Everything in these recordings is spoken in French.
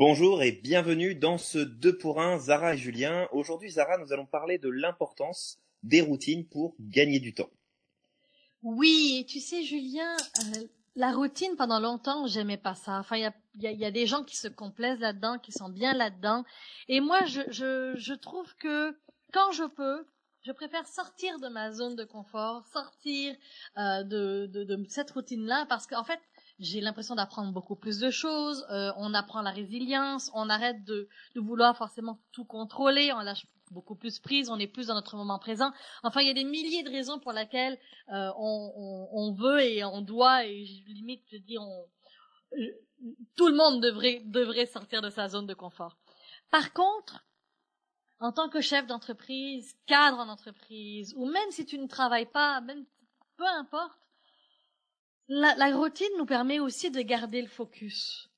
Bonjour et bienvenue dans ce 2 pour 1 Zara et Julien. Aujourd'hui Zara, nous allons parler de l'importance des routines pour gagner du temps. Oui, tu sais Julien, euh, la routine pendant longtemps, j'aimais pas ça. Enfin, il y a, des gens qui se complaisent là-dedans, qui sont bien là-dedans. Et moi, je, trouve que quand je peux, je préfère sortir de ma zone de confort, sortir euh, de, de, de, cette routine-là, parce qu'en fait, j'ai l'impression d'apprendre beaucoup plus de choses. Euh, on apprend la résilience, on arrête de, de vouloir forcément tout contrôler, on lâche beaucoup plus prise, on est plus dans notre moment présent. Enfin, il y a des milliers de raisons pour lesquelles euh, on, on, on, veut et on doit, et limite, je dis, on, tout le monde devrait, devrait sortir de sa zone de confort. Par contre, en tant que chef d'entreprise, cadre en entreprise, ou même si tu ne travailles pas, même peu importe, la, la routine nous permet aussi de garder le focus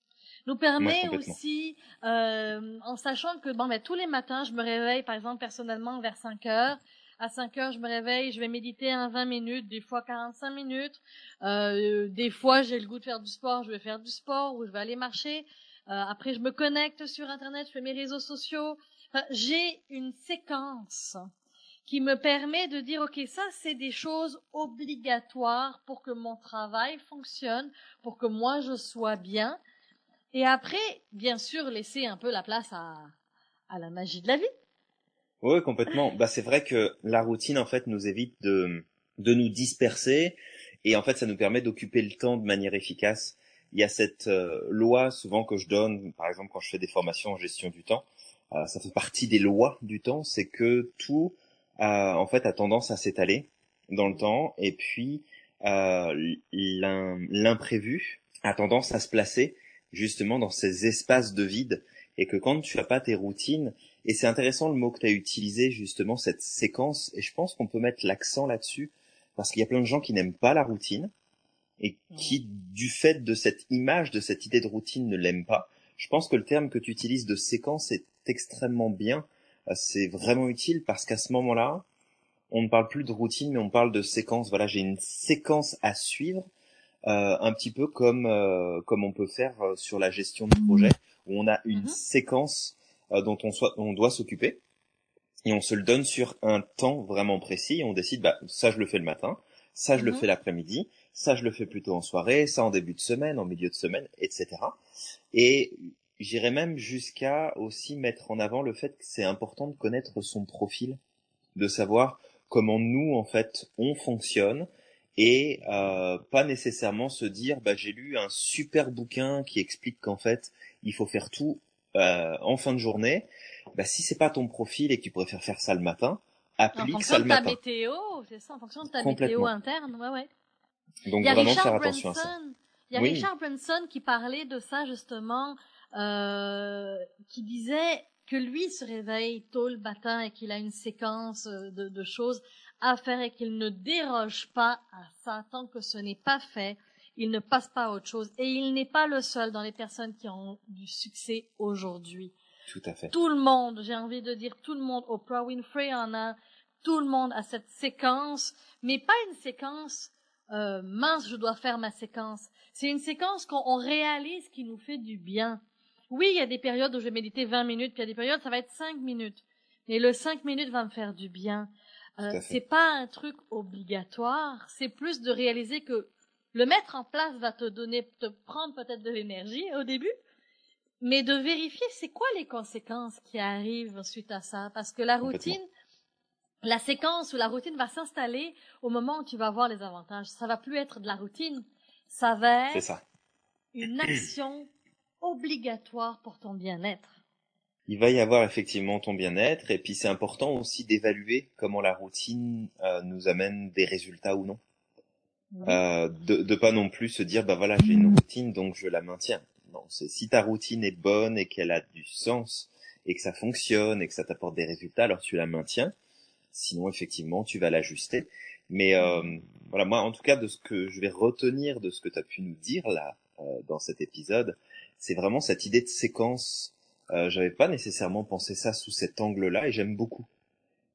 nous permet aussi, euh, en sachant que bon, ben, tous les matins, je me réveille, par exemple, personnellement, vers 5 heures. À 5 heures, je me réveille, je vais méditer un 20 minutes, des fois 45 minutes. Euh, des fois, j'ai le goût de faire du sport, je vais faire du sport ou je vais aller marcher. Euh, après, je me connecte sur Internet, je fais mes réseaux sociaux. Enfin, j'ai une séquence qui me permet de dire, OK, ça, c'est des choses obligatoires pour que mon travail fonctionne, pour que moi, je sois bien. Et après, bien sûr, laisser un peu la place à, à la magie de la vie. Oui, complètement. bah, c'est vrai que la routine, en fait, nous évite de, de nous disperser. Et en fait, ça nous permet d'occuper le temps de manière efficace. Il y a cette euh, loi souvent que je donne, par exemple quand je fais des formations en gestion du temps, euh, ça fait partie des lois du temps, c'est que tout a, en fait a tendance à s'étaler dans le temps. Et puis euh, l'imprévu a tendance à se placer justement dans ces espaces de vide. Et que quand tu as pas tes routines, et c'est intéressant le mot que tu as utilisé justement cette séquence, et je pense qu'on peut mettre l'accent là-dessus, parce qu'il y a plein de gens qui n'aiment pas la routine, et qui, du fait de cette image, de cette idée de routine, ne l'aiment pas. Je pense que le terme que tu utilises de séquence est extrêmement bien, euh, c'est vraiment utile parce qu'à ce moment-là, on ne parle plus de routine, mais on parle de séquence. Voilà, j'ai une séquence à suivre, euh, un petit peu comme euh, comme on peut faire euh, sur la gestion de projet, où on a une mhm. séquence dont on, soit, on doit s'occuper et on se le donne sur un temps vraiment précis. Et on décide, bah ça je le fais le matin, ça je le mhm. fais l'après-midi, ça je le fais plutôt en soirée, ça en début de semaine, en milieu de semaine, etc. Et j'irais même jusqu'à aussi mettre en avant le fait que c'est important de connaître son profil, de savoir comment nous en fait on fonctionne, et euh, pas nécessairement se dire bah j'ai lu un super bouquin qui explique qu'en fait il faut faire tout euh, en fin de journée. Bah si c'est pas ton profil et que tu préfères faire ça le matin applique ça le matin en fonction de ta météo c'est ça en fonction de ta météo interne ouais ouais. Donc vraiment faire attention à ça. Il y a Richard Branson qui parlait de ça justement euh, qui disait que lui se réveille tôt le matin et qu'il a une séquence de, de choses à faire et qu'il ne déroge pas à ça tant que ce n'est pas fait. Il ne passe pas à autre chose. Et il n'est pas le seul dans les personnes qui ont du succès aujourd'hui. Tout à fait. Tout le monde, j'ai envie de dire tout le monde, Oprah Winfrey en a, tout le monde a cette séquence, mais pas une séquence euh, mince, je dois faire ma séquence. C'est une séquence qu'on réalise qui nous fait du bien. Oui, il y a des périodes où je vais méditer 20 minutes, puis il y a des périodes, ça va être 5 minutes. Mais le 5 minutes va me faire du bien. Euh, c'est pas un truc obligatoire, c'est plus de réaliser que le mettre en place va te donner, te prendre peut-être de l'énergie au début, mais de vérifier c'est quoi les conséquences qui arrivent suite à ça, parce que la routine, la séquence ou la routine va s'installer au moment où tu vas voir les avantages. Ça va plus être de la routine, ça va être une action obligatoire pour ton bien-être il va y avoir effectivement ton bien-être et puis c'est important aussi d'évaluer comment la routine euh, nous amène des résultats ou non. Euh, de, de pas non plus se dire bah voilà j'ai une routine donc je la maintiens. Non, c'est si ta routine est bonne et qu'elle a du sens et que ça fonctionne et que ça t'apporte des résultats alors tu la maintiens. Sinon effectivement tu vas l'ajuster. Mais euh, voilà moi en tout cas de ce que je vais retenir de ce que tu as pu nous dire là euh, dans cet épisode, c'est vraiment cette idée de séquence euh, j'avais pas nécessairement pensé ça sous cet angle-là et j'aime beaucoup.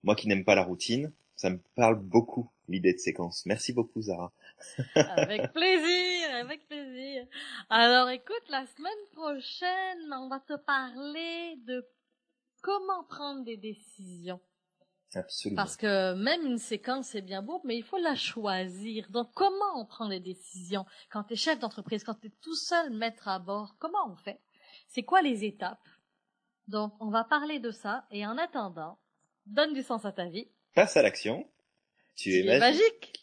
Moi qui n'aime pas la routine, ça me parle beaucoup l'idée de séquence. Merci beaucoup Zara. avec plaisir, avec plaisir. plaisir. Alors écoute, la semaine prochaine, on va te parler de comment prendre des décisions. Absolument. Parce que même une séquence, c'est bien beau, mais il faut la choisir. Donc, comment on prend des décisions Quand tu es chef d'entreprise, quand tu es tout seul maître à bord, comment on fait? C'est quoi les étapes? Donc, on va parler de ça. Et en attendant, donne du sens à ta vie. Passe à l'action. Tu, es magique.